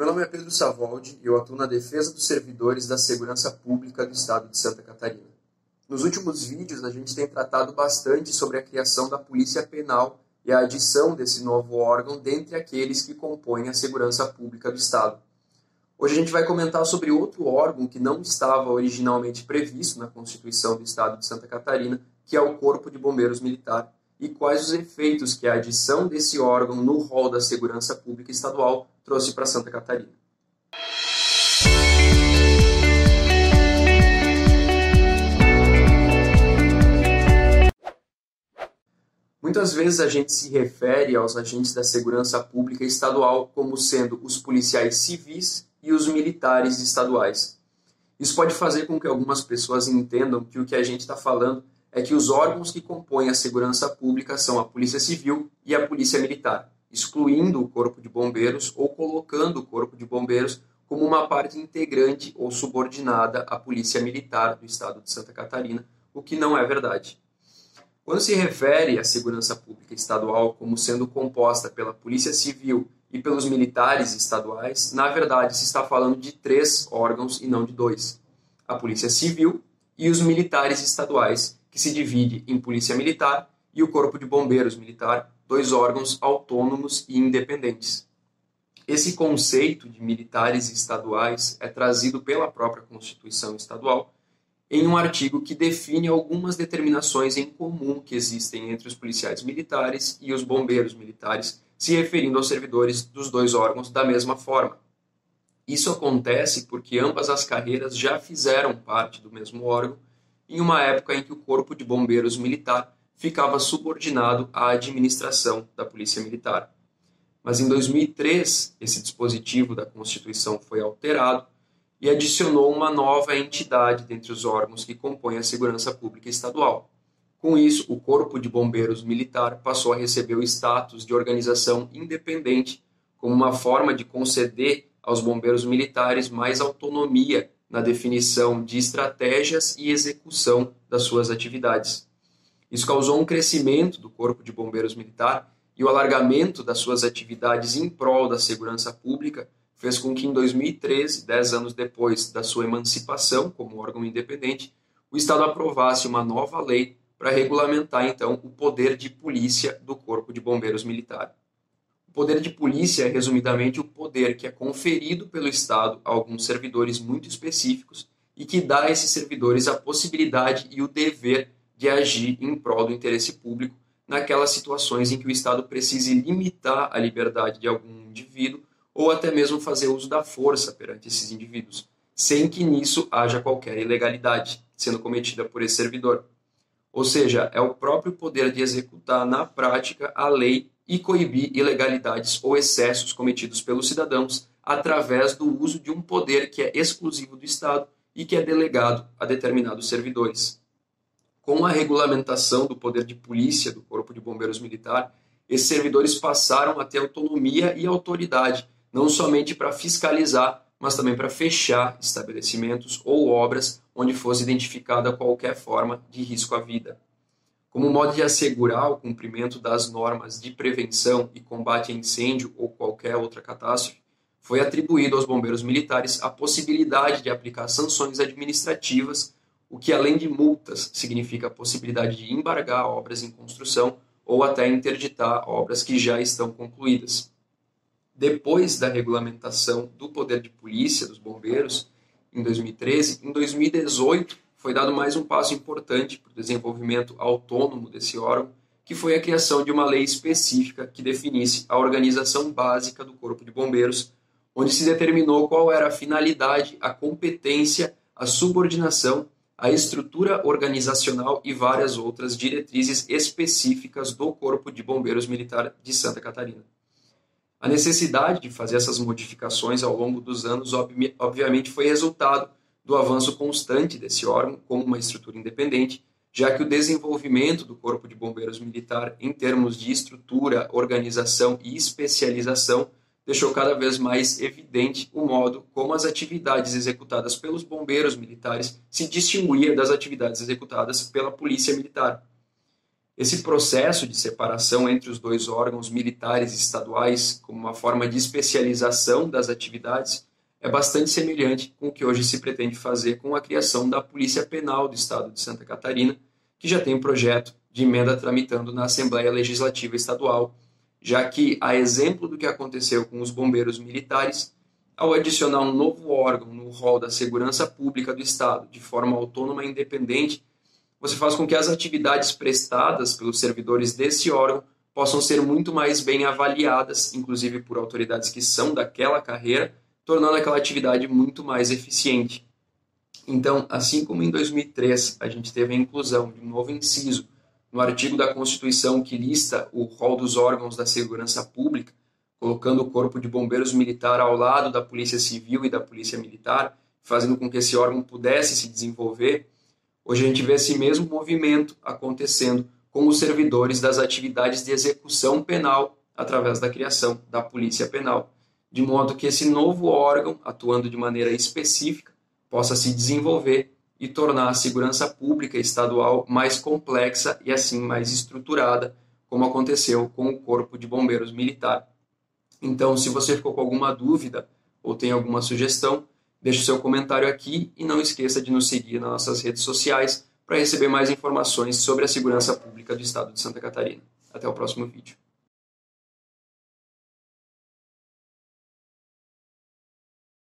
Meu nome é Pedro Savoldi e eu atuo na defesa dos servidores da segurança pública do estado de Santa Catarina. Nos últimos vídeos, a gente tem tratado bastante sobre a criação da Polícia Penal e a adição desse novo órgão dentre aqueles que compõem a segurança pública do estado. Hoje a gente vai comentar sobre outro órgão que não estava originalmente previsto na Constituição do Estado de Santa Catarina, que é o Corpo de Bombeiros Militar, e quais os efeitos que a adição desse órgão no rol da segurança pública estadual trouxe para Santa Catarina. Muitas vezes a gente se refere aos agentes da segurança pública estadual como sendo os policiais civis e os militares estaduais. Isso pode fazer com que algumas pessoas entendam que o que a gente está falando é que os órgãos que compõem a segurança pública são a Polícia Civil e a Polícia Militar, excluindo o Corpo de Bombeiros ou colocando o Corpo de Bombeiros como uma parte integrante ou subordinada à Polícia Militar do Estado de Santa Catarina, o que não é verdade. Quando se refere à segurança pública estadual como sendo composta pela Polícia Civil e pelos militares estaduais, na verdade se está falando de três órgãos e não de dois: a Polícia Civil e os militares estaduais, que se divide em Polícia Militar e o Corpo de Bombeiros Militar, dois órgãos autônomos e independentes. Esse conceito de militares estaduais é trazido pela própria Constituição Estadual em um artigo que define algumas determinações em comum que existem entre os policiais militares e os bombeiros militares se referindo aos servidores dos dois órgãos da mesma forma. Isso acontece porque ambas as carreiras já fizeram parte do mesmo órgão em uma época em que o Corpo de Bombeiros Militar ficava subordinado à administração da Polícia Militar. Mas em 2003, esse dispositivo da Constituição foi alterado e adicionou uma nova entidade dentre os órgãos que compõem a segurança pública estadual, com isso, o Corpo de Bombeiros Militar passou a receber o status de organização independente, como uma forma de conceder aos bombeiros militares mais autonomia na definição de estratégias e execução das suas atividades. Isso causou um crescimento do Corpo de Bombeiros Militar e o alargamento das suas atividades em prol da segurança pública fez com que em 2013, dez anos depois da sua emancipação como órgão independente, o Estado aprovasse uma nova lei para regulamentar então o poder de polícia do Corpo de Bombeiros Militar. O poder de polícia é resumidamente o poder que é conferido pelo Estado a alguns servidores muito específicos e que dá a esses servidores a possibilidade e o dever de agir em prol do interesse público naquelas situações em que o Estado precise limitar a liberdade de algum indivíduo ou até mesmo fazer uso da força perante esses indivíduos, sem que nisso haja qualquer ilegalidade sendo cometida por esse servidor. Ou seja, é o próprio poder de executar na prática a lei e coibir ilegalidades ou excessos cometidos pelos cidadãos através do uso de um poder que é exclusivo do Estado e que é delegado a determinados servidores. Com a regulamentação do poder de polícia do Corpo de Bombeiros Militar, esses servidores passaram a ter autonomia e autoridade, não somente para fiscalizar, mas também para fechar estabelecimentos ou obras onde fosse identificada qualquer forma de risco à vida. Como modo de assegurar o cumprimento das normas de prevenção e combate a incêndio ou qualquer outra catástrofe, foi atribuído aos bombeiros militares a possibilidade de aplicar sanções administrativas, o que além de multas significa a possibilidade de embargar obras em construção ou até interditar obras que já estão concluídas. Depois da regulamentação do poder de polícia dos bombeiros, em 2013, em 2018 foi dado mais um passo importante para o desenvolvimento autônomo desse órgão, que foi a criação de uma lei específica que definisse a organização básica do Corpo de Bombeiros, onde se determinou qual era a finalidade, a competência, a subordinação, a estrutura organizacional e várias outras diretrizes específicas do Corpo de Bombeiros Militar de Santa Catarina. A necessidade de fazer essas modificações ao longo dos anos, obviamente, foi resultado do avanço constante desse órgão como uma estrutura independente, já que o desenvolvimento do Corpo de Bombeiros Militar em termos de estrutura, organização e especialização deixou cada vez mais evidente o modo como as atividades executadas pelos bombeiros militares se distinguiam das atividades executadas pela polícia militar. Esse processo de separação entre os dois órgãos militares e estaduais, como uma forma de especialização das atividades, é bastante semelhante com o que hoje se pretende fazer com a criação da Polícia Penal do Estado de Santa Catarina, que já tem um projeto de emenda tramitando na Assembleia Legislativa Estadual, já que, a exemplo do que aconteceu com os bombeiros militares, ao adicionar um novo órgão no rol da segurança pública do Estado de forma autônoma e independente, você faz com que as atividades prestadas pelos servidores desse órgão possam ser muito mais bem avaliadas, inclusive por autoridades que são daquela carreira, tornando aquela atividade muito mais eficiente. Então, assim como em 2003 a gente teve a inclusão de um novo inciso no artigo da Constituição que lista o rol dos órgãos da segurança pública, colocando o Corpo de Bombeiros Militar ao lado da Polícia Civil e da Polícia Militar, fazendo com que esse órgão pudesse se desenvolver, Hoje a gente vê esse mesmo movimento acontecendo com os servidores das atividades de execução penal através da criação da Polícia Penal, de modo que esse novo órgão, atuando de maneira específica, possa se desenvolver e tornar a segurança pública estadual mais complexa e assim mais estruturada, como aconteceu com o Corpo de Bombeiros Militar. Então, se você ficou com alguma dúvida ou tem alguma sugestão, Deixe seu comentário aqui e não esqueça de nos seguir nas nossas redes sociais para receber mais informações sobre a segurança pública do Estado de Santa Catarina. Até o próximo vídeo.